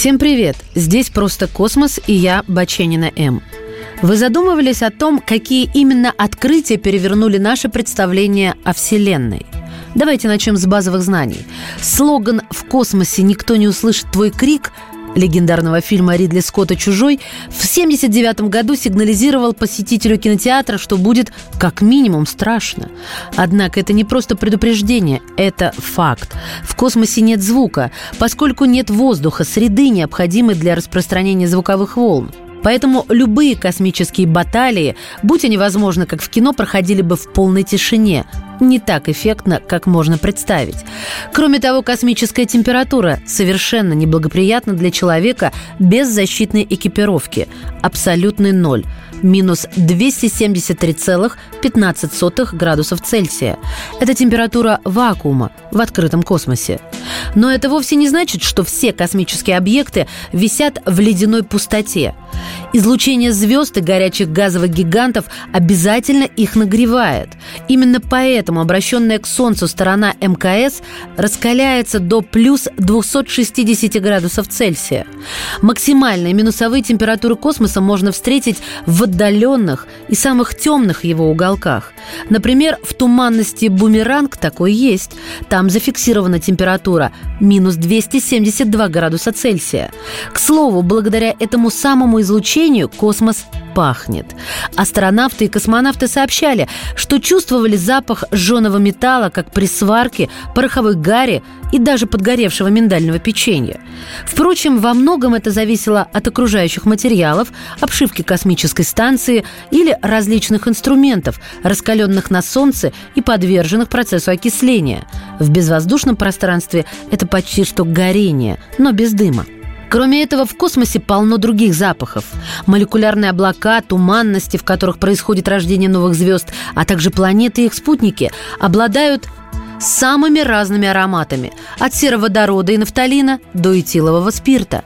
Всем привет! Здесь «Просто космос» и я, Баченина М. Вы задумывались о том, какие именно открытия перевернули наше представление о Вселенной? Давайте начнем с базовых знаний. Слоган «В космосе никто не услышит твой крик» легендарного фильма Ридли Скотта «Чужой» в 1979 году сигнализировал посетителю кинотеатра, что будет как минимум страшно. Однако это не просто предупреждение, это факт. В космосе нет звука, поскольку нет воздуха, среды, необходимой для распространения звуковых волн. Поэтому любые космические баталии, будь они возможны, как в кино, проходили бы в полной тишине. Не так эффектно, как можно представить. Кроме того, космическая температура совершенно неблагоприятна для человека без защитной экипировки. Абсолютный ноль минус 273,15 градусов Цельсия. Это температура вакуума в открытом космосе. Но это вовсе не значит, что все космические объекты висят в ледяной пустоте. Излучение звезд и горячих газовых гигантов обязательно их нагревает. Именно поэтому обращенная к Солнцу сторона МКС раскаляется до плюс 260 градусов Цельсия. Максимальные минусовые температуры космоса можно встретить в отдаленных и самых темных его уголках. Например, в туманности Бумеранг такой есть. Там зафиксирована температура минус 272 градуса Цельсия. К слову, благодаря этому самому излучению космос пахнет. Астронавты и космонавты сообщали, что чувствовали запах жженого металла, как при сварке, пороховой гари и даже подгоревшего миндального печенья. Впрочем, во многом это зависело от окружающих материалов, обшивки космической станции или различных инструментов, раскаленных на Солнце и подверженных процессу окисления. В безвоздушном пространстве это почти что горение, но без дыма. Кроме этого, в космосе полно других запахов. Молекулярные облака, туманности, в которых происходит рождение новых звезд, а также планеты и их спутники, обладают самыми разными ароматами – от сероводорода и нафталина до этилового спирта.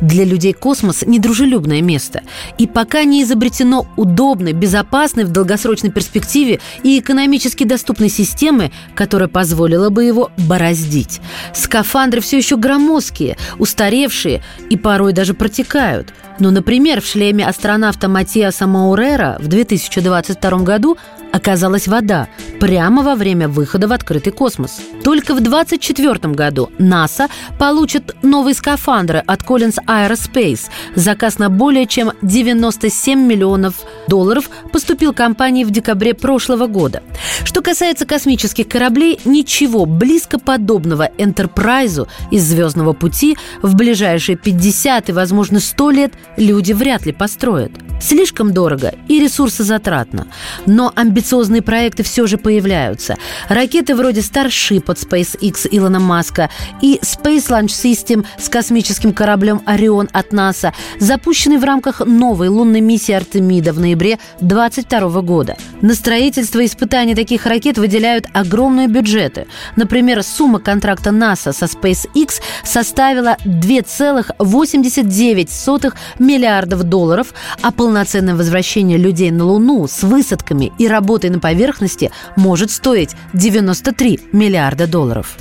Для людей космос – недружелюбное место. И пока не изобретено удобной, безопасной в долгосрочной перспективе и экономически доступной системы, которая позволила бы его бороздить. Скафандры все еще громоздкие, устаревшие и порой даже протекают. Но, например, в шлеме астронавта Матиаса Маурера в 2022 году оказалась вода прямо во время выхода в открытый космос. Только в 2024 году НАСА получит новые скафандры от Collins Aerospace. Заказ на более чем 97 миллионов долларов поступил компании в декабре прошлого года. Что касается космических кораблей, ничего близко подобного Энтерпрайзу из «Звездного пути» в ближайшие 50 и, возможно, 100 лет люди вряд ли построят. Слишком дорого и ресурсозатратно. Но амбициозные проекты все же появляются. Ракеты вроде Starship от SpaceX Илона Маска и Space Launch System с космическим кораблем Орион от НАСА, запущенный в рамках новой лунной миссии Артемида в ноябре 2022 года. На строительство и испытания таких ракет выделяют огромные бюджеты. Например, сумма контракта НАСА со SpaceX составила 2,89 миллиардов долларов, а полноценное возвращение людей на Луну с высадками и работой на поверхности может стоить 93 миллиарда долларов.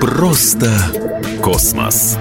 Просто космос.